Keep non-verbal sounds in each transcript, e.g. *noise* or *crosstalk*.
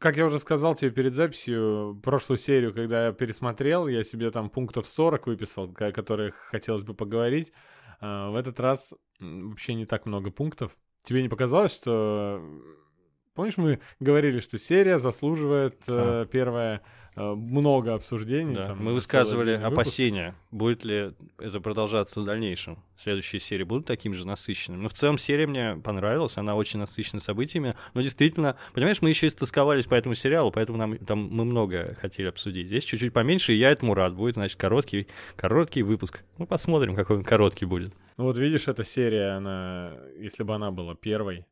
как я уже сказал тебе перед записью, прошлую серию, когда я пересмотрел, я себе там пунктов 40 выписал, о которых хотелось бы поговорить. А, в этот раз вообще не так много пунктов. Тебе не показалось, что... Помнишь, мы говорили, что серия заслуживает а. первая Э, много обсуждений. Да. Там, Мы высказывали опасения, будет ли это продолжаться в дальнейшем. Следующие серии будут таким же насыщенными. Но в целом серия мне понравилась, она очень насыщена событиями. Но действительно, понимаешь, мы еще истосковались по этому сериалу, поэтому нам там мы много хотели обсудить. Здесь чуть-чуть поменьше, и я этому рад. Будет, значит, короткий, короткий выпуск. Ну, посмотрим, какой он короткий будет. Ну вот видишь, эта серия, она, если бы она была первой,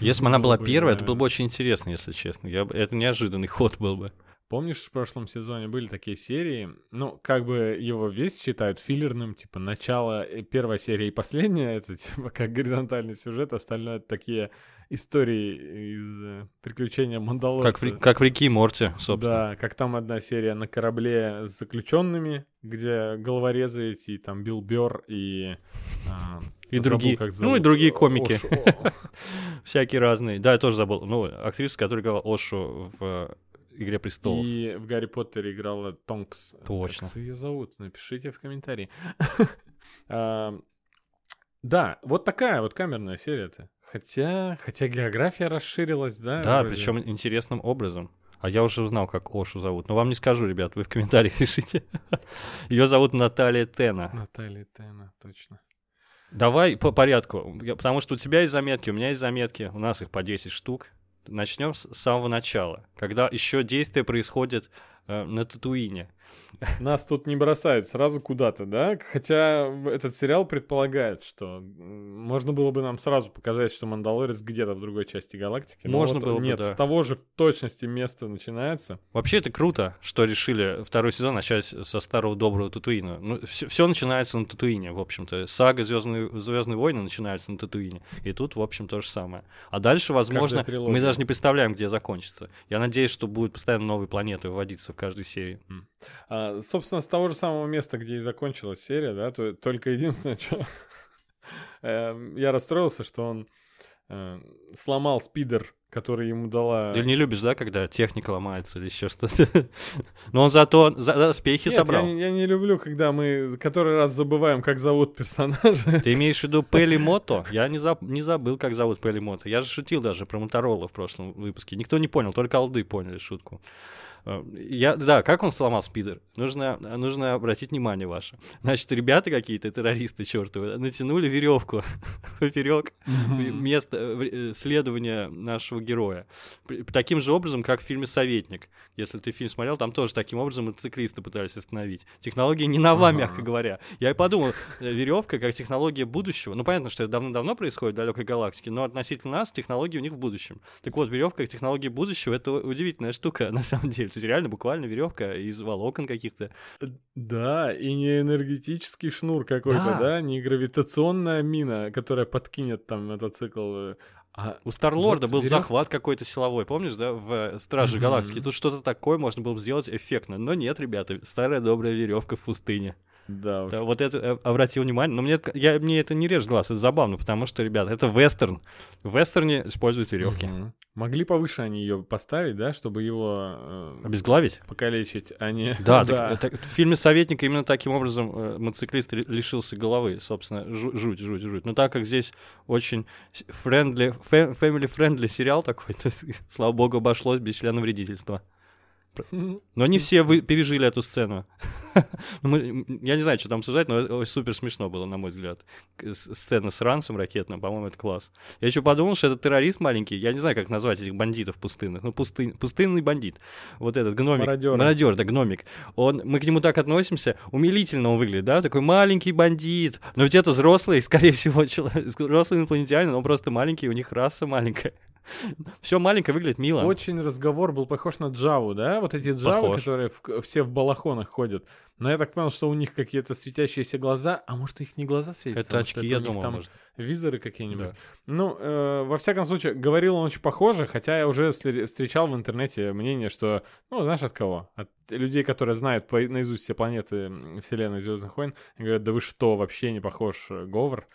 если бы она была первой, это было бы очень интересно, если честно. Я, это неожиданный ход был бы. Помнишь, в прошлом сезоне были такие серии, ну, как бы его весь считают филлерным, типа, начало, э, первая серия и последняя, это, *laughs* типа, как горизонтальный сюжет, остальное это такие истории из э, приключения Мандалорца. Как в, как в Реки Морти, собственно. Да, как там одна серия на корабле с заключенными, где головорезы эти, там, Билл Бёрр и... А, и другие, ну и другие комики. *laughs* Всякие разные. Да, я тоже забыл. Ну, актриса, которая играла Ошу в Игре престолов. И в Гарри Поттере играла Тонкс. Точно. Как ее зовут? Напишите в комментарии. *laughs* Да, вот такая вот камерная серия-то. Хотя, хотя география расширилась, да? Да, причем интересным образом. А я уже узнал, как Ошу зовут. Но вам не скажу, ребят, вы в комментариях пишите. *laughs* Ее зовут Наталья Тена. Наталья Тена, точно. Давай по порядку, потому что у тебя есть заметки, у меня есть заметки, у нас их по 10 штук. Начнем с самого начала, когда еще действие происходит э, на Татуине. Нас тут не бросают сразу куда-то, да? Хотя этот сериал предполагает, что можно было бы нам сразу показать, что Мандалорец где-то в другой части галактики. Можно вот было нет, бы, да. с того же в точности места начинается. Вообще это круто, что решили второй сезон начать со старого доброго Татуина. Ну, все, все начинается на Татуине, в общем-то. Сага Звездные, Звездные войны начинается на Татуине. И тут, в общем, то же самое. А дальше, возможно, мы даже не представляем, где закончится. Я надеюсь, что будут постоянно новые планеты выводиться в каждой серии. А, собственно, с того же самого места, где и закончилась серия, да, то только единственное, *laughs* что эм, я расстроился, что он э, сломал спидер, который ему дала... Ты не любишь, да, когда техника ломается или еще что-то? *laughs* Но он зато за Нет, собрал. Я, я не люблю, когда мы который раз забываем, как зовут персонажа. Ты *laughs* имеешь в виду Пелли Мото? Я не, не забыл, как зовут Пелли Мото. Я же шутил даже про Моторола в прошлом выпуске. Никто не понял, только алды поняли шутку. Э, я, да, как он сломал спидер? Нужно, нужно обратить внимание ваше. Значит, ребята какие-то, террористы чертовы, натянули веревку *laughs* поперек места э, следования нашего героя. Таким же образом, как в фильме «Советник». Если ты фильм смотрел, там тоже таким образом мотоциклисты пытались остановить. Технология не нова, мягко говоря. Я и подумал, э, веревка как технология будущего. Ну, понятно, что это давно-давно происходит в далекой галактике, но относительно нас технологии у них в будущем. Так вот, веревка как технология будущего — это удивительная штука, *laughs* на самом деле. То есть реально буквально веревка из волокон каких-то. Да, и не энергетический шнур какой-то, да, да? не гравитационная мина, которая подкинет там мотоцикл. А у Старлорда вот был верев... захват какой-то силовой, помнишь, да, в Страже mm-hmm. Галактики. Тут что-то такое можно было бы сделать эффектно. Но нет, ребята, старая добрая веревка в пустыне. Да, уж. да вот это э, обратил внимание. Но мне, я, мне это не режет глаз, это забавно, потому что, ребят, это вестерн. В вестерне используют веревки. Угу. Могли повыше они ее поставить, да, чтобы его... Э, Обезглавить? Покалечить, а не... Да, да. Так, так, в фильме «Советник» именно таким образом э, мотоциклист лишился головы, собственно, жуть, жуть, жуть. Но так как здесь очень friendly, family-friendly сериал такой, *laughs* то, слава богу, обошлось без члена вредительства. *laughs* Но не все вы пережили эту сцену. *laughs* Ну, мы, я не знаю, что там обсуждать, но супер смешно было, на мой взгляд. Сцена с ранцем ракетным, по-моему, это класс. Я еще подумал, что это террорист маленький. Я не знаю, как назвать этих бандитов пустынных. Ну, пустын, пустынный бандит. Вот этот гномик. Мародер. Мародер, да, гномик. Он, мы к нему так относимся. Умилительно он выглядит, да? Такой маленький бандит. Но ведь это взрослый, скорее всего, *laughs* человек, взрослый инопланетянин, он просто маленький, у них раса маленькая. *laughs* Все маленькое выглядит мило. Очень разговор был похож на Джаву, да? Вот эти Джавы, которые в, все в балахонах ходят. Но я так понял, что у них какие-то светящиеся глаза, а может их не глаза светятся? Это очки, это я думаю, там может. визоры какие-нибудь. Да. Ну, э, во всяком случае, говорил он очень похоже, хотя я уже встречал в интернете мнение, что, ну, знаешь, от кого? От людей, которые знают по, наизусть все планеты Вселенной Звездных войн, говорят, да вы что, вообще не похож э, Говор.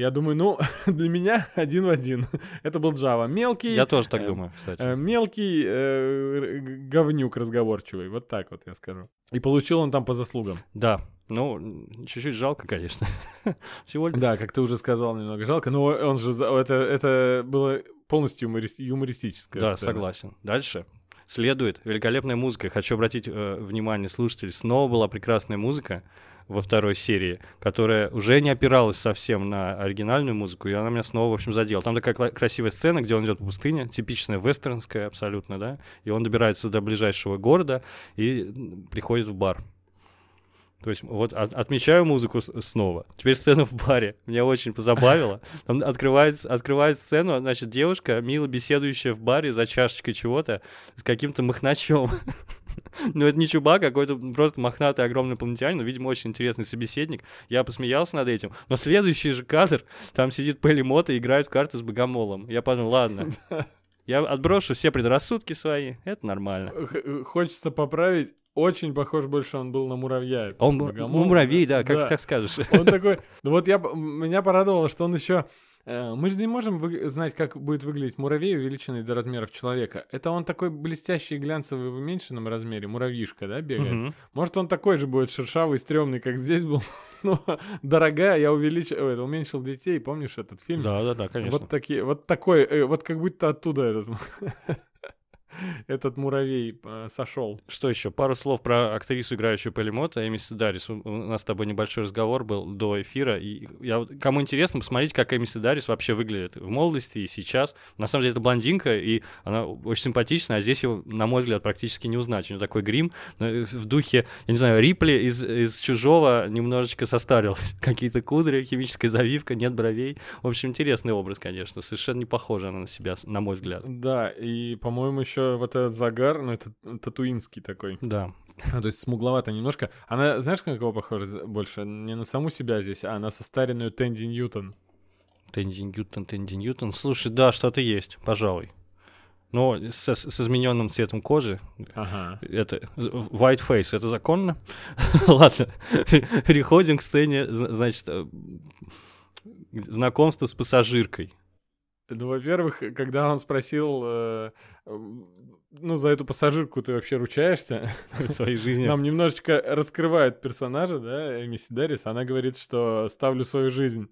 Я думаю, ну, *laughs* для меня один в один. Это был Java. Мелкий... Я тоже так э, думаю, кстати. э, Мелкий э, говнюк разговорчивый. Вот так вот я скажу. И получил он там по заслугам. Да, ну, чуть-чуть жалко, конечно. *laughs* Всего лишь... Да, как ты уже сказал, немного жалко. Но он же... Это, это было полностью юморист- юмористическое. Да, согласен. Дальше. Следует великолепная музыка. Хочу обратить э, внимание слушателей. Снова была прекрасная музыка во второй серии, которая уже не опиралась совсем на оригинальную музыку, и она меня снова, в общем, задела. Там такая красивая сцена, где он идет по пустыне, типичная вестернская абсолютно, да, и он добирается до ближайшего города и приходит в бар. То есть вот от- отмечаю музыку снова. Теперь сцена в баре. Меня очень позабавило. Там открывает, открывает сцену, значит, девушка, мило беседующая в баре за чашечкой чего-то с каким-то махначом. *laughs* Ну, это не чубак, а какой-то просто мохнатый огромный инопланетянин, но, видимо, очень интересный собеседник. Я посмеялся над этим. Но следующий же кадр, там сидит Пелли Мота и играет в карты с Богомолом. Я подумал, ладно, *laughs* я отброшу все предрассудки свои, это нормально. Х- Хочется поправить. Очень похож больше он был на муравья. Он, ну, муравей, да, как так скажешь. Он такой, ну вот я, меня порадовало, что он еще... э, Мы же не можем знать, как будет выглядеть муравей, увеличенный до размеров человека. Это он такой блестящий, глянцевый в уменьшенном размере, муравьишка, да, бегает? Мгм. Может, он такой же будет шершавый, стрёмный, как здесь был. *laughs* Ну, дорогая, я увеличил, ой, уменьшил детей, помнишь этот фильм? Да, да, да, конечно. Вот такие, вот такой, э, вот как будто оттуда этот, *laughs* *laughs* этот муравей э, сошел. Что еще? Пару слов про актрису, играющую Полимота, Эми Сидарис. У нас с тобой небольшой разговор был до эфира. И я, кому интересно, посмотрите, как Эми Сидарис вообще выглядит в молодости и сейчас. На самом деле, это блондинка, и она очень симпатичная, а здесь его, на мой взгляд, практически не узнать. У нее такой грим э, в духе, я не знаю, Рипли из, из «Чужого» немножечко состарилась. *laughs* Какие-то кудри, химическая завивка, нет бровей. В общем, интересный образ, конечно. Совершенно не похожа она на себя, на мой взгляд. Да, и, по-моему, еще вот этот загар, ну, это татуинский такой. Да. А, то есть смугловато немножко. Она, знаешь, на кого похожа больше? Не на саму себя здесь, а на состаренную Тэнди Ньютон. Тенди Ньютон, Тенди Ньютон. Слушай, да, что-то есть, пожалуй. Но с, с измененным цветом кожи, Ага. это white face, это законно? *laughs* Ладно, переходим к сцене, зна- значит, э, знакомство с пассажиркой. Ну, во-первых, когда он спросил, э, ну, за эту пассажирку ты вообще ручаешься? *laughs* в своей жизни. Нам немножечко раскрывают персонажа, да, Эми Сидарис. Она говорит, что ставлю свою жизнь.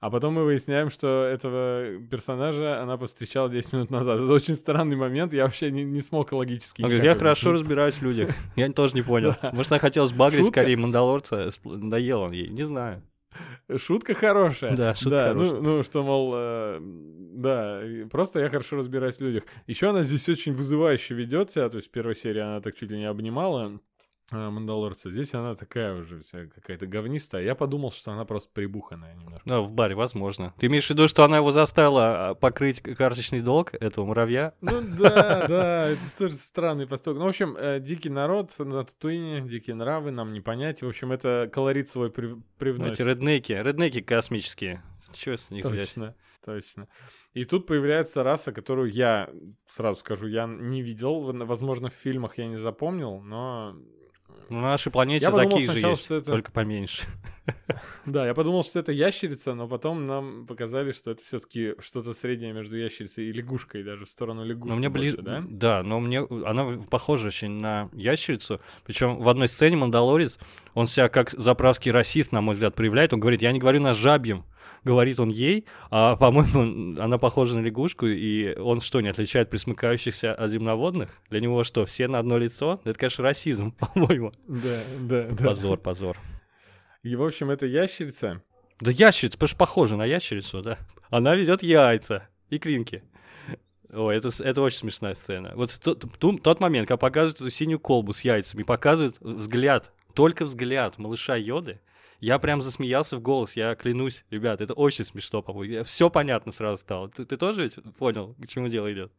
А потом мы выясняем, что этого персонажа она повстречала 10 минут назад. Это очень странный момент, я вообще не, не смог логически говорит, я хорошо разбираюсь в людях. Я тоже не понял. *laughs* Может, она хотела сбагрить скорее Мандалорца, надоел он ей, не знаю. Шутка хорошая. Да, шутка да, ну- хорошая. Ну, что, мол, э, да, просто я хорошо разбираюсь в людях. Еще она здесь очень вызывающе ведет себя, то есть в первой серии она так чуть ли не обнимала Мандалорца. Здесь она такая уже вся какая-то говнистая. Я подумал, что она просто прибуханная немножко. Да, в баре, возможно. Ты имеешь в виду, что она его заставила а, покрыть карточный долг этого муравья? Ну да, да, это тоже странный поступок. Ну, в общем, э, дикий народ на Татуине, дикие нравы, нам не понять. В общем, это колорит свой при- Ну, Эти привносит. реднеки, реднеки космические. Чего с них взять? Точно, точно. И тут появляется раса, которую я, сразу скажу, я не видел. Возможно, в фильмах я не запомнил, но... На нашей планете Я такие же сначала, есть, что это- только поменьше. *laughs* Да, я подумал, что это ящерица, но потом нам показали, что это все таки что-то среднее между ящерицей и лягушкой, даже в сторону лягушки Но мне ближе, да? да? но мне она похожа очень на ящерицу. Причем в одной сцене Мандалорец, он себя как заправский расист, на мой взгляд, проявляет. Он говорит, я не говорю на жабьем, говорит он ей, а, по-моему, она похожа на лягушку, и он что, не отличает присмыкающихся от земноводных? Для него что, все на одно лицо? Это, конечно, расизм, *laughs* по-моему. Да, да, да. Позор, позор. И, в общем, это ящерица. Да ящерица, потому что похожа на ящерицу, да. Она ведет яйца и клинки. Ой, это, это очень смешная сцена. Вот тот, тот момент, когда показывают эту синюю колбу с яйцами, показывают взгляд, только взгляд малыша Йоды, я прям засмеялся в голос, я клянусь, ребят, это очень смешно, по-моему. Все понятно сразу стало. Ты, ты тоже ведь понял, к чему дело идет?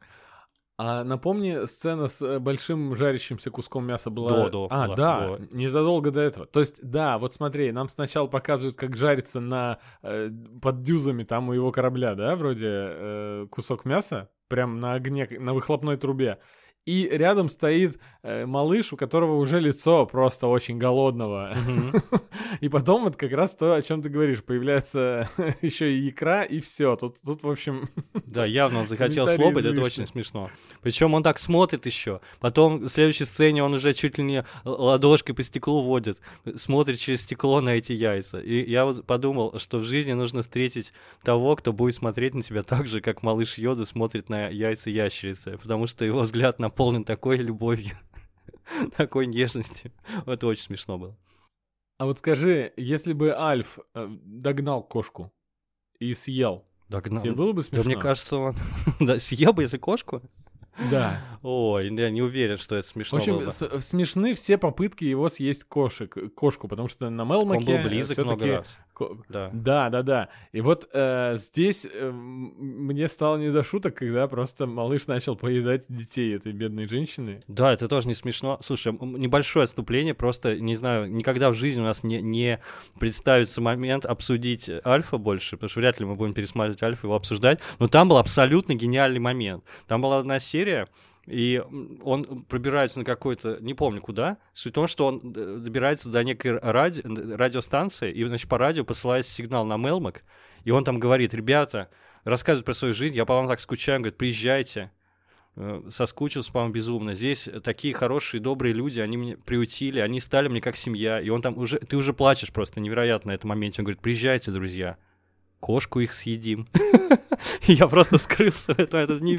А напомни, сцена с э, большим жарящимся куском мяса была... До, до А, была, да, до. незадолго до этого. То есть, да, вот смотри, нам сначала показывают, как жарится на... э, под дюзами там у его корабля, да, вроде э, кусок мяса, прям на огне, на выхлопной трубе. И рядом стоит э, малыш, у которого уже лицо просто очень голодного. *laughs* И потом вот как раз то, о чем ты говоришь, появляется *laughs* еще и икра, и все. Тут, тут, в общем... *laughs* Да, явно он захотел слопать, это очень смешно. Причем он так смотрит еще. Потом в следующей сцене он уже чуть ли не ладошкой по стеклу водит, смотрит через стекло на эти яйца. И я вот подумал, что в жизни нужно встретить того, кто будет смотреть на тебя так же, как малыш Йода смотрит на яйца ящерицы, потому что его взгляд на наполнен такой любовью, *laughs* такой нежностью. Это очень смешно было. А вот скажи, если бы Альф э, догнал кошку и съел, Догнал. тебе было бы смешно? Да мне кажется, он *laughs* да, съел бы, если кошку. Да. Ой, я не уверен, что это смешно В общем, было бы. смешны все попытки его съесть кошек, кошку, потому что на Мелмаке... Он был близок много раз. Да. Да, да, да. И вот э, здесь э, мне стало не до шуток, когда просто малыш начал поедать детей этой бедной женщины. Да, это тоже не смешно. Слушай, небольшое отступление, просто, не знаю, никогда в жизни у нас не, не представится момент обсудить Альфа больше, потому что вряд ли мы будем пересматривать Альфа и его обсуждать, но там был абсолютно гениальный момент. Там была одна серия, и он пробирается на какой-то, не помню куда. Суть в том, что он э, добирается до некой ради- радиостанции, и, значит, по радио посылает сигнал на Мелмак, и он там говорит, ребята, рассказывает про свою жизнь, я по вам так скучаю, он говорит, приезжайте, Э, соскучился по вам безумно. Здесь такие хорошие, добрые люди, они меня приутили, они стали мне как семья. И он там уже, ты уже плачешь просто невероятно на этом моменте. Он говорит, приезжайте, друзья, кошку их съедим. *laughs* Я просто скрылся, это, это, не,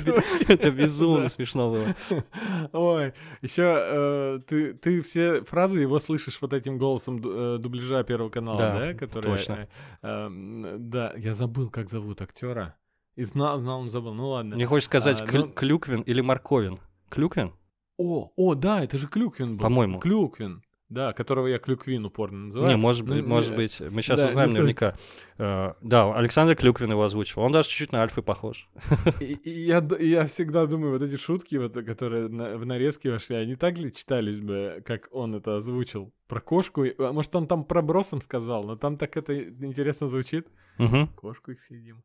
это *laughs* безумно смешно было. *laughs* Ой, еще ты, ты все фразы его слышишь вот этим голосом э, дубляжа Первого канала, Да, да? который, точно. э, эм, да, я забыл, как зовут актера. И знал, знал, он забыл. Ну ладно. Мне хочется сказать А, ну- Клюквин или Морковин. Клюквин? О, о, да, это же Клюквин был. По-моему. Клюквин. Да, которого я Клюквин упорно называю. Не, может, Ну, быть, может не- быть, мы сейчас да, узнаем не наверняка. Э, Да, Александр Клюквин его озвучивал. Он даже чуть-чуть на Альфы похож. И, и я, и я всегда думаю, вот эти шутки, вот, которые на- в нарезке вошли, они так ли читались бы, как он это озвучил? Про кошку? А Может, он там пробросом сказал, но там так это интересно звучит. Мгм. Кошку их съедим.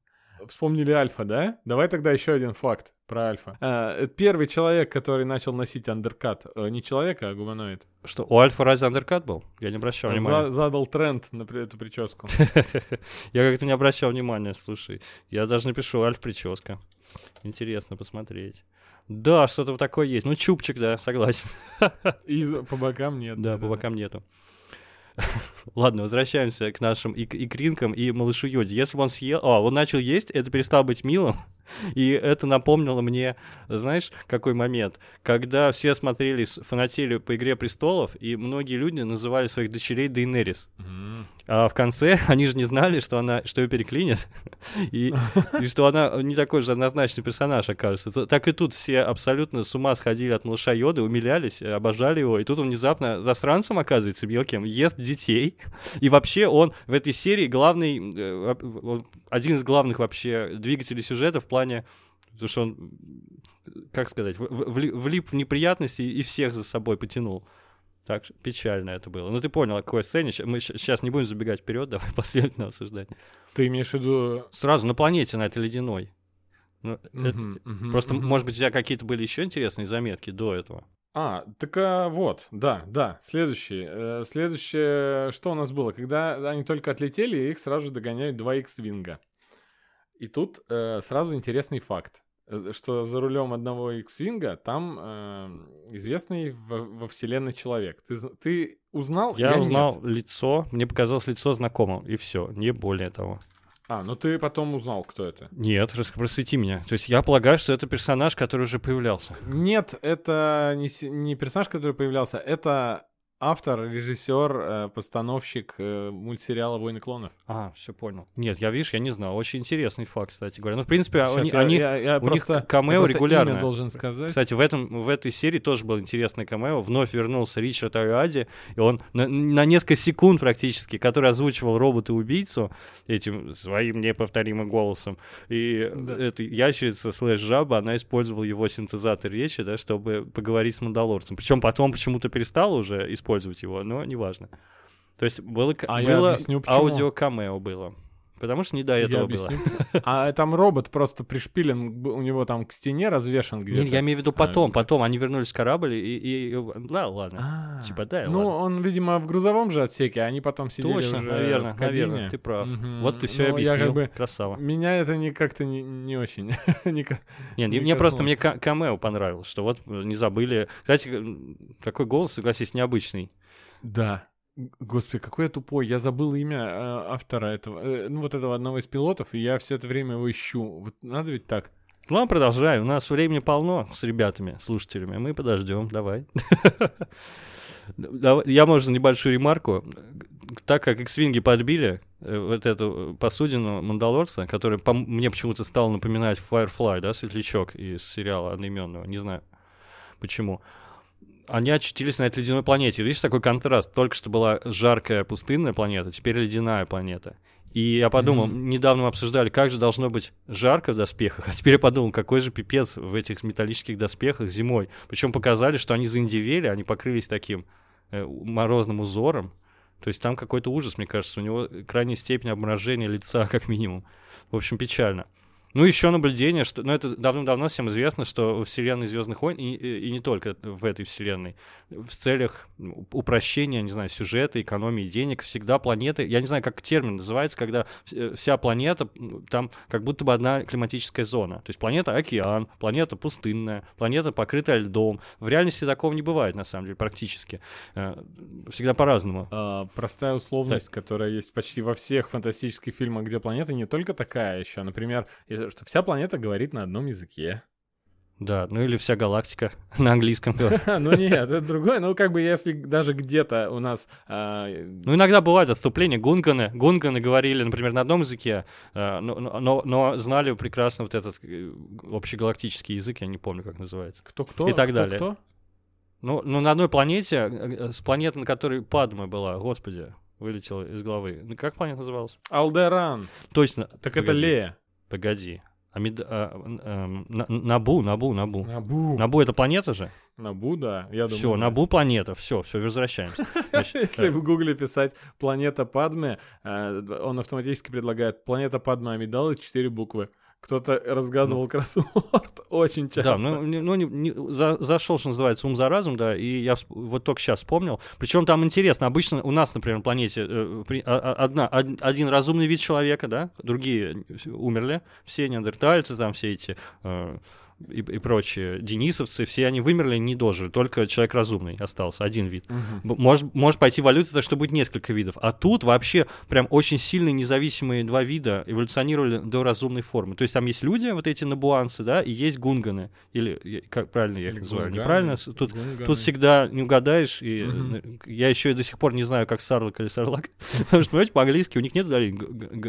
Вспомнили Альфа, да? Давай тогда еще один факт про Альфа. А, первый человек, который начал носить андеркат. Э, Не человек, а гуманоид. Что, у Альфа разве андеркат был? Я не обращал внимания. За- задал тренд на эту прическу. *laughs* Я как-то не обращал внимания, слушай. Я даже напишу Альф прическа. Интересно посмотреть. Да, что-то вот такое есть. Ну, чупчик, да, согласен. И по бокам нет. Да, по бокам нету. *laughs* Ладно, возвращаемся к нашим ик- икринкам и малышу Йоде. Если бы он съел... А, он начал есть, это перестало быть милым. *laughs* И это напомнило мне, знаешь, какой момент? Когда все смотрели, фанатели по «Игре престолов», и многие люди называли своих дочерей Дейнерис. А в конце *laughs* они же не знали, что она, что ее переклинит, *laughs* и, и что она не такой же однозначный персонаж окажется. Так и тут все абсолютно с ума сходили от малыша Йоды, умилялись, э, обожали его, и тут он внезапно засранцем оказывается мелким, ест детей, и вообще он в этой серии главный, э, один из главных вообще двигателей сюжета в плане, потому что он, как сказать, влип в неприятности и всех за собой потянул. Так печально это было. Ну, ты понял, о какой сцене. Мы сейчас не будем забегать вперед, *laughs* давай последовательно обсуждать. Ты имеешь в виду... Сразу на планете, на этой ледяной. Ну, это- Мгм, мгм, Просто, мгм. может быть, у тебя какие-то были еще интересные заметки до этого. А, так а, вот, да, да, следующий. Э, следующее, что у нас было? Когда они только отлетели, их сразу же догоняют два X-Винга. И тут э, сразу интересный факт, э, что за рулем одного X-Винга там э, известный во, во вселенной человек. Ты, ты узнал? Я, нет. узнал лицо, мне показалось лицо знакомым, и все, не более того. А, ну ты потом узнал, кто это. Нет, просвети меня. То есть я полагаю, что это персонаж, который уже появлялся. Нет, это не, не персонаж, который появлялся, это автор, режиссер, э, постановщик э, мультсериала «Войны клонов». А, все понял. Нет, я, видишь, я не знал. Очень интересный факт, кстати говоря. Ну, в принципе, Щас они, я- они- я- я у них просто- камео просто регулярное. имя должен сказать. Кстати, в, этом, в этой серии тоже был интересный камео. Вновь вернулся Ричард Ариади, и он на, на несколько секунд практически, который озвучивал робота-убийцу этим своим неповторимым голосом. И Да. эта ящерица слэш жаба, она использовала его синтезатор речи, да, чтобы поговорить с Мандалорцем. Причем потом почему-то перестала уже использовать его, но неважно. То есть было, А было почему. аудио-камео было. Потому что не до этого Я было. *laughs* А там робот просто пришпилен, у него там к стене развешен где-то. Не, я имею в виду А, потом, как? потом они вернулись в корабль и... и- и- да, ладно. А, Типа, да, Ну, ладно. он, видимо, в грузовом же отсеке, а они потом сидели Точно, уже наверное, в кабине. наверное, ты прав. Мгм. Вот ты все Ну, я объяснил. как бы- Красава. Меня это не *laughs* как-то не, не очень. не Нет, не мне просто мне ка- камео понравилось, что вот э, не забыли. Кстати, м, какой голос, согласись, необычный. Да. Господи, какой я тупой. Я забыл имя э, автора этого. э, ну, вот этого одного из пилотов, и я все это время его ищу. Вот надо ведь так. Ладно, продолжай. У нас времени полно с ребятами, слушателями. Мы подождем, давай. Я, может, небольшую ремарку. Так как X-Wing подбили э, вот эту э, посудину Мандалорца, который по мне почему-то стал напоминать Firefly, да, светлячок из сериала одноименного, не знаю почему. Они очутились на этой ледяной планете. Видишь, такой контраст. Только что была жаркая пустынная планета, теперь ледяная планета. И я подумал, Мгм. недавно мы обсуждали, как же должно быть жарко в доспехах, а теперь я подумал, какой же пипец в этих металлических доспехах зимой. Причем показали, что они заиндивели, они покрылись таким э, морозным узором. То есть там какой-то ужас, мне кажется, у него крайняя степень обморожения лица, *laughs* как минимум. В общем, печально. Ну, еще наблюдение, что, ну, это давным-давно всем известно, что в вселенной Звездных войн, и, и- не только в этой вселенной, в целях ну, упрощения, не знаю, сюжета, экономии денег, всегда планеты, я не знаю, как термин называется, когда вс- вся планета, там как будто бы одна климатическая зона. То есть планета океан, планета пустынная, планета покрытая льдом. В реальности такого не бывает, на самом деле, практически. Э, Всегда по-разному. А, простая условность, которая есть почти во всех фантастических фильмах, где планета не только такая еще. Например, что вся планета говорит на одном языке. Да, ну или вся галактика *laughs* на английском. *laughs* Ну нет, это другое. Ну как бы если даже где-то у нас... а, Ну, иногда бывают отступления. Гунганы, гунганы говорили, например, на одном языке, э, но, знали прекрасно вот этот э, общегалактический язык, я не помню, как называется. Кто-кто? И так далее. Ну, ну на одной планете, э, э, с планеты, на которой Падма была, господи, вылетела из головы. Ну, как планета называлась? Алдеран. Точно. Так это Лея. Погоди. Амид... а, эм, На- Набу, Набу, Набу. Набу. Набу это планета же? Набу, да. Я думаю. Все, да. Набу планета, все, все, возвращаемся. *laughs* Если э, в гугле писать планета Падме, э, он автоматически предлагает планета Падме Амидалы четыре буквы. Кто-то разгадывал кроссворд *laughs* очень часто. Да, ну, не- ну не- не- за- зашел, что называется, ум за разум, да, и я всп- вот только сейчас вспомнил. Причем там интересно, обычно у нас, например, на планете э, при- а- а- одна, од- один разумный вид человека, да, другие э, умерли, все неандертальцы, там все эти э, и, и прочие денисовцы, все они вымерли, не дожили, только человек разумный остался, один вид. Б- Может, может пойти эволюция, так что будет несколько видов. А тут вообще прям очень сильные независимые два вида эволюционировали до разумной формы. То есть там есть люди, вот эти набуанцы, да, и есть гунганы. Или как правильно я их Или называю? гунганы, Неправильно? Тут, гунганы. тут всегда не угадаешь. И э, я еще и до сих пор не знаю, как сарлак или сарлак. *laughs* Потому что, понимаете, по-английски у них нет ударений.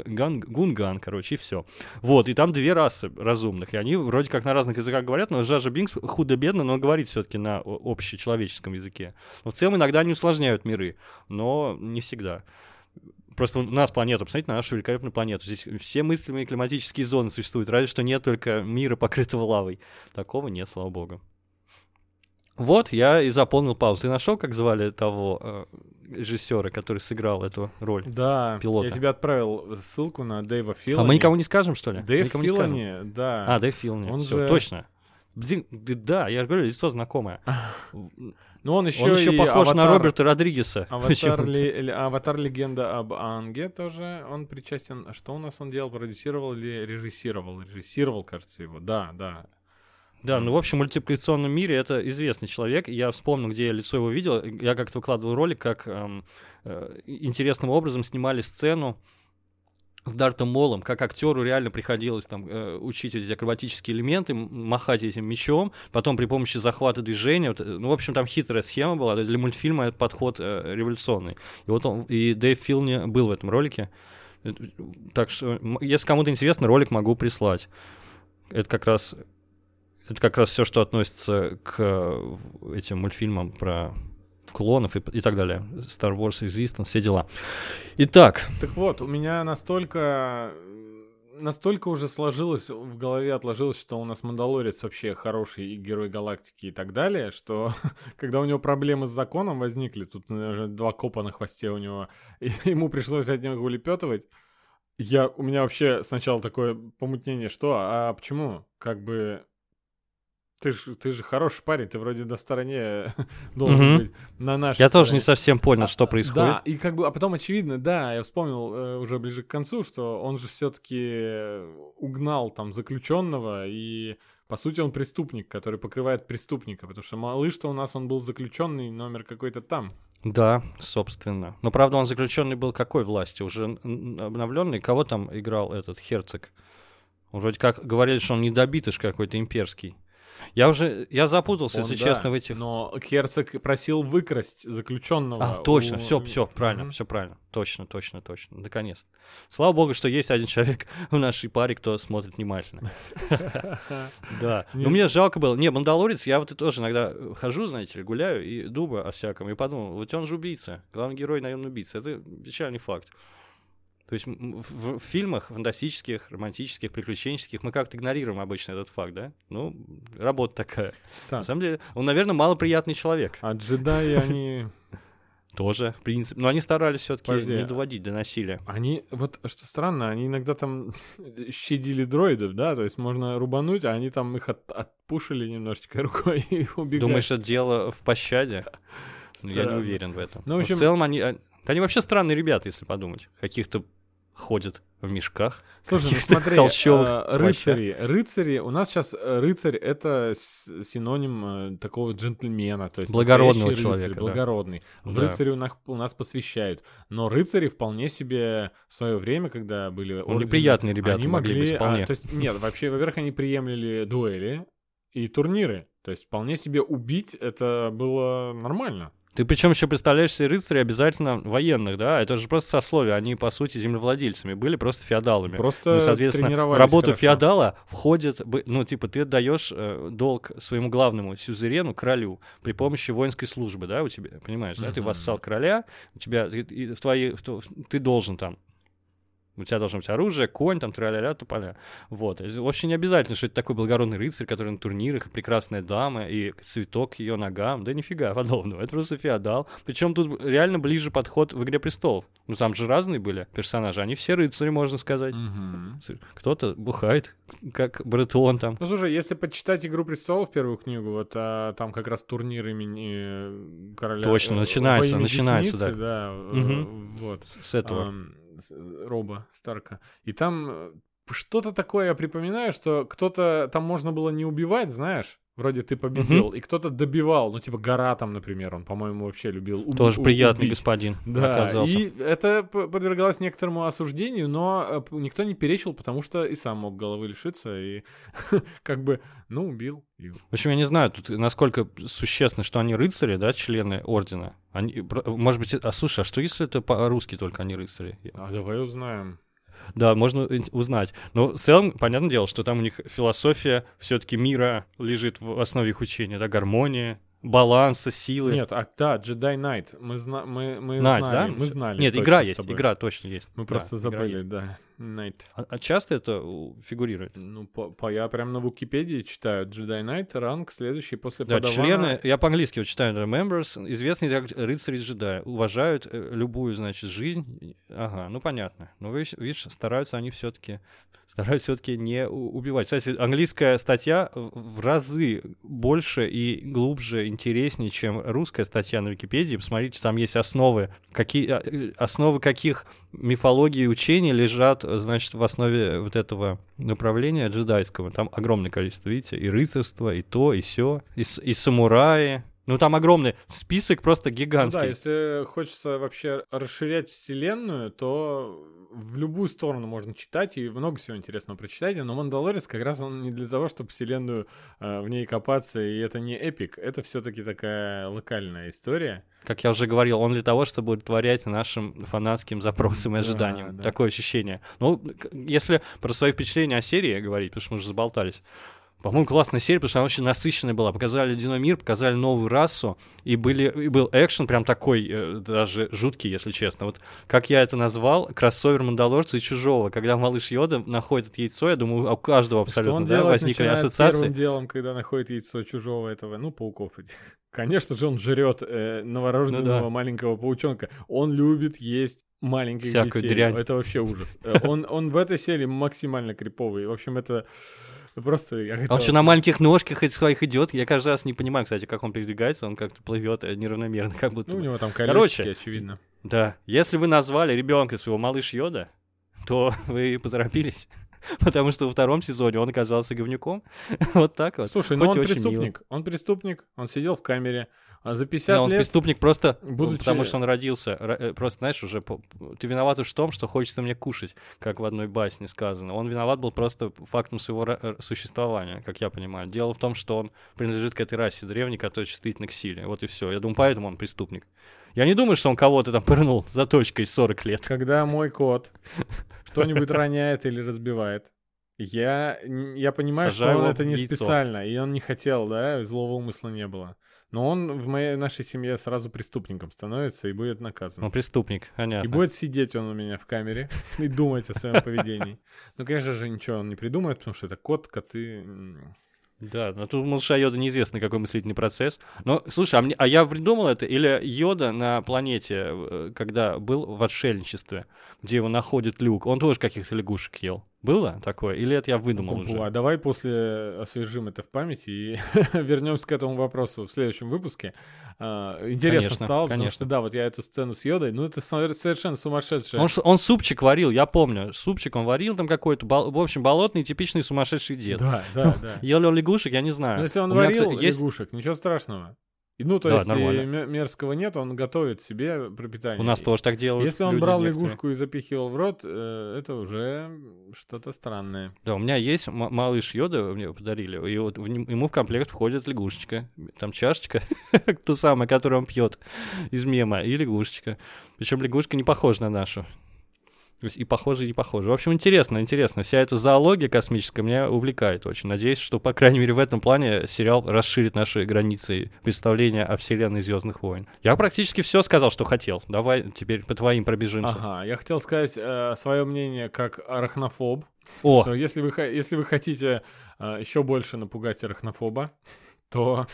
Ган- Гунган, короче, и все. Вот, и там две расы разумных. И они вроде как на разных языках говорят, но Жажа Бинкс худо-бедно, но говорит все-таки на общечеловеческом языке. Но в целом иногда они усложняют миры, но не всегда. Просто у нас планета, посмотрите на нашу великолепную планету. Здесь все мыслимые климатические зоны существуют, разве что нет только мира, покрытого лавой. Такого нет, слава богу. Вот, я и заполнил паузу. Ты нашел, как звали того э, режиссера, который сыграл эту роль? Да, пилота. я тебе отправил ссылку на Дэйва Филани. А мы никому не скажем, что ли? Дэйв. Филани, да. А, Дэйв Филани. Он Всё, же- точно. Блин, да, я же говорю, лицо знакомое. Ну он еще Он еще похож на аватар- Роберта Родригеса. Аватар, *laughs* ли- аватар легенда об Анге тоже он причастен. А Что у нас он делал? Продюсировал или режиссировал? Режиссировал, кажется, его. Да, да. Да, ну, в общем, в мультипликационном мире это известный человек. Я вспомнил, где я лицо его видел. Я как-то выкладывал ролик, как эм, э, интересным образом снимали сцену с Дартом Молом, как актеру реально приходилось там э, учить эти акробатические элементы, махать этим мечом, потом при помощи захвата движения, вот, э, ну, в общем, там хитрая схема была, для мультфильма этот подход э, революционный. И вот он, и Дэйв Филни был в этом ролике, Э, так что, если кому-то интересно, ролик могу прислать. Это как раз это как раз все, что относится к э, этим мультфильмам про клонов и, и так далее. Star Wars Existence, все дела. Итак, Так вот, у меня настолько настолько уже сложилось в голове отложилось, что у нас Мандалорец вообще хороший и герой галактики и так далее, что *laughs* когда у него проблемы с законом возникли, тут наверное, два копа на хвосте у него, *laughs* и ему пришлось от него улепетывать. Я, у меня вообще сначала такое помутнение, что, а почему? Как бы ты же, ты же хороший парень, ты вроде на стороне *laughs* должен Мгм. быть, на нашей Я тоже не стороне. совсем понял, А, что происходит. Да, и как бы, а потом очевидно, да, я вспомнил э, уже ближе к концу, что он же все-таки угнал там заключенного, и по сути он преступник, который покрывает преступника, потому что малыш-то у нас он был заключенный номер какой-то там. Да, собственно. Но правда, он заключенный был какой власти? Уже обновленный? Кого там играл этот Херцог? Он вроде как говорили, что он недобитыш какой-то имперский. Я уже, я запутался, Он, если да, честно, в этих... Но Герцог просил выкрасть заключенного. А, точно, у- все, все, правильно, Мгм. все правильно. Точно, точно, точно. Наконец-то. Слава богу, что есть один *laughs* человек в нашей паре, кто смотрит внимательно. *laughs* Да. Ну, мне жалко было. Не, Мандалорец, я вот и тоже иногда э, хожу, знаете ли, гуляю и думаю о всяком. И подумал, вот он же убийца. Главный герой, наверное, убийца. Это печальный факт. То есть в, в фильмах фантастических, романтических, приключенческих мы как-то игнорируем обычно этот факт, да? Ну, работа такая. Так. На самом деле, он, наверное, малоприятный человек. А джедаи, они... *laughs* Тоже, в принципе. Но они старались все-таки не а- доводить до насилия. Они, вот что странно, они иногда там *laughs* щадили дроидов, да, то есть можно рубануть, а они там их от- отпушили немножечко *laughs* рукой и убегали. Думаешь, это дело в пощаде? Ну, я не Странно. уверен в этом. Ну, в Но общем- в целом они... а, да они вообще странные ребята, если подумать. Каких-то ходят в мешках. Слушай, ну смотри, холщовых а, плащах. рыцари, рыцари, у нас сейчас э, рыцарь это синоним э, такого джентльмена, то есть Благородного рыцарь, человека, да. благородный. В Да. рыцаре у нас, у нас посвящают, но рыцари вполне себе в свое время, когда были Ну, ордены, неприятные ребята они могли могли, быть вполне. а, то есть нет, вообще, во-первых, они приемлили дуэли и турниры, то есть вполне себе убить это было нормально. Ты причем еще представляешь себе рыцарей обязательно военных, да? Это же просто сословие. Они, по сути, землевладельцами были, просто феодалами. Просто Ну, соответственно, в работу хорошо. феодала входит, ну, типа, ты отдаешь э, долг своему главному сюзерену, королю, при помощи воинской службы, да, у тебя, понимаешь, да, ты вассал короля, у тебя, и, и в твои, в ты должен там, у тебя должно быть оружие, конь, там, тра-ля-ля, тополя. Вот. Вообще не обязательно, что это такой благородный рыцарь, который на турнирах, и прекрасная дама, и цветок к ее ногам. Да нифига подобного. Это просто феодал. Причем тут реально ближе подход в «Игре престолов». Ну, там же разные были персонажи. Они все рыцари, можно сказать. Мгм. Кто-то бухает, как Бретон там. Ну, слушай, если почитать «Игру престолов», первую книгу, вот а, там как раз турнир имени э, короля... Точно, э, начинается, начинается, да. да. Мгм. Вот. С этого. э, Роба Старка. И там э, что-то такое я припоминаю, что кто-то там можно было не убивать, знаешь? Вроде ты победил, и кто-то добивал, ну, типа гора там, например, он, по-моему, вообще любил уби- Тоже приятный убить. господин Да, оказался. и это подвергалось некоторому осуждению, но э, никто не перечил, потому что и сам мог головы лишиться, и *laughs* как бы, ну, убил. В общем, я не знаю, тут насколько существенно, что они рыцари, да, члены ордена. Они, может быть, а слушай, а что если это по-русски только они рыцари? А давай узнаем. Да, можно узнать. Но в целом, понятное дело, что там у них философия все-таки мира лежит в основе их учения, да, гармония, баланса, силы. Нет, а да, Jedi Knight. Мы, зна- мы, мы Knight, знали, да? мы знали. Нет, игра есть, игра точно есть. Мы Да, просто забыли, да. Knight. А, а часто это фигурирует? Ну, по, по- я прям на Википедии читаю. Jedi Knight, ранг следующий после Да, подавана. члены, я по-английски вот читаю, members, известные как рыцари джедая, уважают э, любую, значит, жизнь. Ага, ну понятно. Но видишь, видишь, стараются они все-таки стараются все-таки не у- убивать. Кстати, английская статья в разы больше и глубже, интереснее, чем русская статья на Википедии. Посмотрите, там есть основы, какие, а, э, основы каких мифологии и учений лежат, э, значит, в основе вот этого направления джедайского. Там огромное количество, видите, и рыцарство, и то, и все, и, и самураи. Ну, там огромный список, просто Ну гигантский. да, если хочется вообще расширять вселенную, то в любую сторону можно читать, и много всего интересного прочитать, но Мандалорец как раз он не для того, чтобы вселенную э, в ней копаться, и это не эпик, это все-таки такая локальная история. Как я уже говорил, он для того, чтобы удовлетворять нашим фанатским запросам и Да, ожиданиям. да. Такое ощущение. Ну, если про свои впечатления о серии говорить, потому что мы уже заболтались. По-моему, классная серия, потому что она очень насыщенная была. Показали ледяной мир, показали новую расу, и, были, и был экшен прям такой, э, даже жуткий, если честно. Вот как я это назвал, кроссовер Мандалорца и Чужого. Когда малыш Йода находит яйцо, я думаю, у каждого абсолютно да, делает, возникли ассоциации. первым делом, когда находит яйцо чужого этого, ну, пауков этих. *laughs* Конечно же, он жрет э, новорожденного Ну да. маленького паучонка. Он любит есть маленьких Всякую детей. дрянь. Это вообще ужас. Э, Он, он в этой серии максимально криповый. В общем, это просто... Я А хотел... он еще на маленьких ножках этих своих идет. Я каждый раз не понимаю, кстати, как он передвигается. Он как-то плывет э, неравномерно, как будто. Ну, у него там Короче. колесики, очевидно. Да. Если вы назвали ребенка своего малыш Йода, то *laughs* вы поторопились. *laughs* Потому что во втором сезоне он оказался говнюком. *laughs* Вот так вот. Слушай, ну Хоть он очень мило. преступник. Он преступник, он сидел в камере. А за 50 Да, он лет... преступник просто, ну, будучи- потому что он родился. э, Просто, знаешь, уже ты виноват уж в том, что хочется мне кушать, как в одной басне сказано. Он виноват был просто фактом своего э, существования, как я понимаю. Дело в том, что он принадлежит к этой расе древней, которая чувствительна к силе. Вот и все. Я думаю, поэтому он преступник. Я не думаю, что он кого-то там пырнул за точкой 40 лет. Когда мой кот что-нибудь роняет или разбивает, я, я понимаю, Сажаю что он это не яйцо. специально, и он не хотел, да, злого умысла не было. Но он в моей нашей семье сразу преступником становится и будет наказан. Он преступник, И понятно. будет сидеть он у меня в камере и думать о своем поведении. Ну, конечно же, ничего он не придумает, потому что это кот, коты. Да, но тут малыша Йода неизвестно, какой мыслительный процесс. Но, слушай, а, мне- а я придумал это? Или Йода на планете, э, когда был в отшельничестве, где его находит Люк, он тоже каких-то лягушек ел? Было такое? Или это я выдумал Бу-бу. уже? А давай после освежим это в памяти и *laughs* вернемся к этому вопросу в следующем выпуске. А, Интересно Конечно, стало, потому конечно. что да, вот я эту сцену с Йодой, ну это со- совершенно сумасшедшая. Он, он супчик варил, я помню. Супчик он варил там какой-то, в общем, болотный типичный сумасшедший дед. Да, да, да. *laughs* Ел лягушек, я не знаю. Но если он У меня, варил кстати, есть- лягушек, ничего страшного. И, ну, то Да, есть нормально. мер- мерзкого нет, он готовит себе пропитание. У нас тоже так делают. Если он брал некоторые. лягушку и запихивал в рот, э, это уже что-то странное. Да, у меня есть малыш Йода, мне подарили, и вот ему в комплект входит лягушечка. Там чашечка, *laughs* ту самую, которую он пьет из мема, и лягушечка. Причем лягушка не похожа на нашу. То есть и похоже, и не похоже. В общем, интересно, интересно. Вся эта зоология космическая меня увлекает очень. Надеюсь, что, по крайней мере, в этом плане сериал расширит наши границы представления о вселенной Звездных войн. Я практически все сказал, что хотел. Давай теперь по твоим пробежимся. Ага, я хотел сказать свое мнение как арахнофоб. О, что если, вы, если вы хотите еще больше напугать арахнофоба, то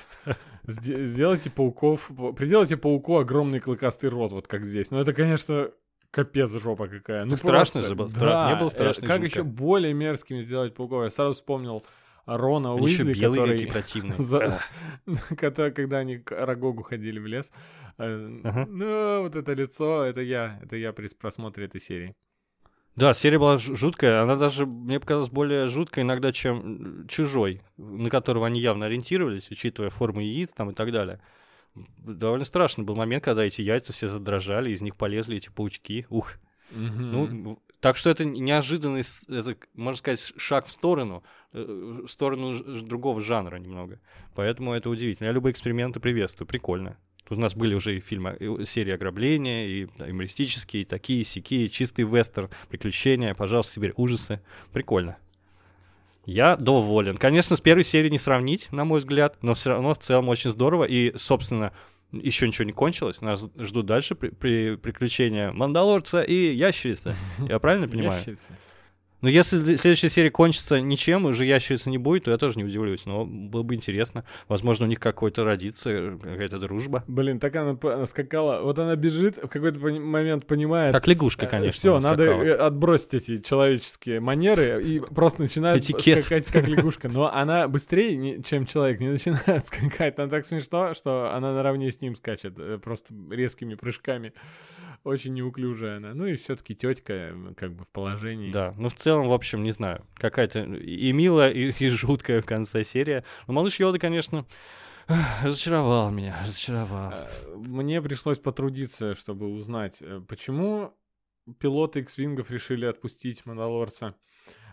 сде- сделайте пауков, приделайте пауку огромный клыкастый рот, вот как здесь. Ну это, конечно, капец жопа какая. Ну, Так страшно же было, стра- да, не было э, страшно и Как жутко. еще более мерзкими сделать пауков? Я сразу вспомнил Рона они еще Уизли, белые который... какие противные. за- *laughs* который- Когда они к Арагогу ходили в лес. Э, Ага. Ну, вот это лицо, это я, это я при просмотре этой серии. Да, серия была жуткая. Она даже, мне показалась, более жуткой иногда, чем «Чужой», на которого они явно ориентировались, учитывая форму яиц там и так далее. Довольно страшный был момент, когда эти яйца все задрожали, из них полезли эти паучки. Ух. Ну, так что это неожиданный, это, можно сказать, шаг в сторону, э, в сторону другого жанра немного. Поэтому это удивительно. Я любые эксперименты приветствую, прикольно. Тут у нас были уже и фильмы, и серии ограбления, и юмористические, и такие, сякие, чистый вестерн, приключения, пожалуйста, теперь ужасы. Прикольно. Я доволен. Конечно, с первой серии не сравнить, на мой взгляд, но все равно в целом очень здорово. И, собственно, еще ничего не кончилось. Нас ждут дальше при- при- приключения Мандалорца и Ящерицы. *laughs* Я правильно понимаю? Ящерицы. Но если д- следующая серия кончится ничем, уже ящерицы не будет, то я тоже не удивлюсь. Но было бы интересно. Возможно, у них какой-то родится, какая-то дружба. Блин, так она скакала. Вот она бежит, в какой-то момент понимает. Как лягушка, конечно. Все, надо скакала. отбросить эти человеческие манеры и просто начинает Этикет. скакать как лягушка. Но она быстрее, чем человек, не начинает *laughs* скакать. Там так смешно, что она наравне с ним скачет, э, просто резкими прыжками. Очень неуклюжая она. Ну и все-таки тетка, как бы в положении. Да, ну в целом, в общем, не знаю. Какая-то и милая, и, и жуткая в конце серия. Но малыш Йода, конечно, разочаровал меня, разочаровал. Э, Мне пришлось потрудиться, чтобы узнать, э, почему пилоты X-вингов решили отпустить Мандалорца.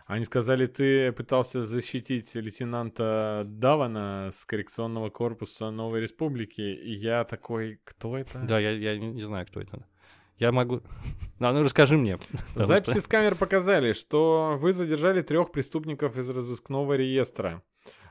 Они сказали, ты пытался защитить лейтенанта Давана с коррекционного корпуса Новой Республики. И я такой, кто это? Да, я, я не знаю, кто это. Я могу... Ну, ну расскажи мне. Записи что- с камер показали, что вы задержали трех преступников из разыскного реестра.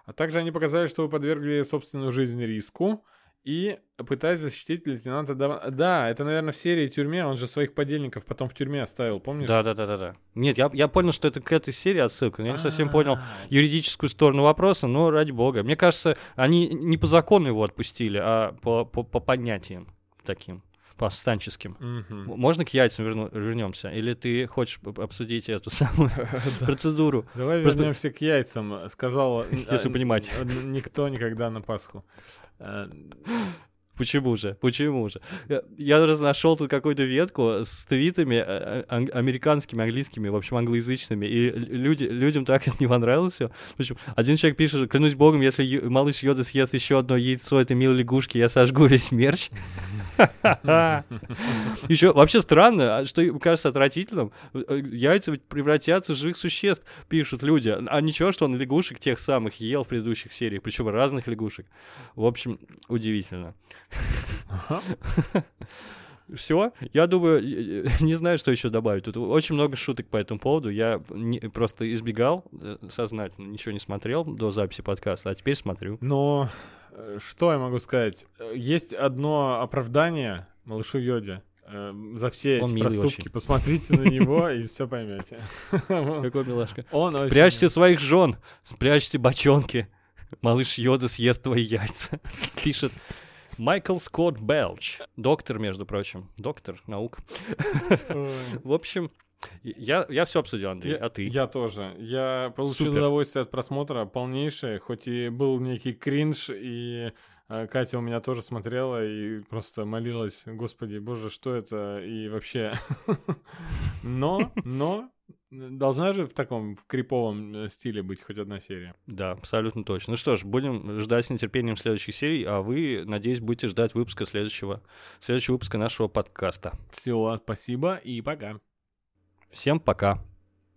А также они показали, что вы подвергли собственную жизнь риску и пытаясь защитить лейтенанта Давана. Да, это, наверное, в серии тюрьме. Он же своих подельников потом в тюрьме оставил, помнишь? Да, да, да, да, да. Нет, я, я понял, что это к этой серии отсылка. Я не совсем А, понял юридическую сторону вопроса, но ради бога. Мне кажется, они не по закону его отпустили, а по, по, по понятиям таким. Повстанческим. М- Можно к яйцам верну- вернемся? Или ты хочешь об- обсудить эту *laughs* самую *laughs* процедуру? Давай Просто- вернемся к яйцам. Сказал, *laughs* Если а, понимать. никто никогда на Пасху. Почему же? Почему же? Я- раз нашел тут какую-то ветку с твитами э, э, ан- американскими, английскими, в общем, англоязычными, и люди, людям так это не понравилось всё. В общем, один человек пишет, клянусь богом, если Ю- малыш Йода съест еще одно яйцо этой милой лягушки, я сожгу весь мерч. Еще вообще странно, а что кажется отвратительным, э, яйца превратятся в живых существ, пишут люди. А ничего, что он лягушек тех самых ел в предыдущих сериях, причем разных лягушек. В общем, удивительно. *laughs* Все, я думаю, не знаю, что еще добавить. Тут очень много шуток по этому поводу. Я не- просто избегал э, сознательно, ничего не смотрел до записи подкаста, а теперь смотрю. Но э, что я могу сказать? Есть одно оправдание малышу Йоде э, за все Он эти проступки. очень. Посмотрите на него *laughs* и все поймете. *laughs* Какой милашка. Он Прячьте своих жен, прячьте бочонки. Малыш Йода съест твои яйца. Пишет Майкл Скотт Белч. Доктор, между прочим. Доктор наук. В общем, я, я все обсудил, Андрей, Я, а ты? я тоже. Я получил Супер. удовольствие от просмотра полнейшее, хоть и был некий кринж, и э, Катя у меня тоже смотрела и просто молилась, господи, боже, что это, и вообще... *laughs* Но, но, должна же в таком в криповом э, стиле быть хоть одна серия. Да, абсолютно точно. Ну что ж, будем ждать с нетерпением следующих серий, а вы, надеюсь, будете ждать выпуска следующего, следующего выпуска нашего подкаста. Все, спасибо и пока. Всем пока.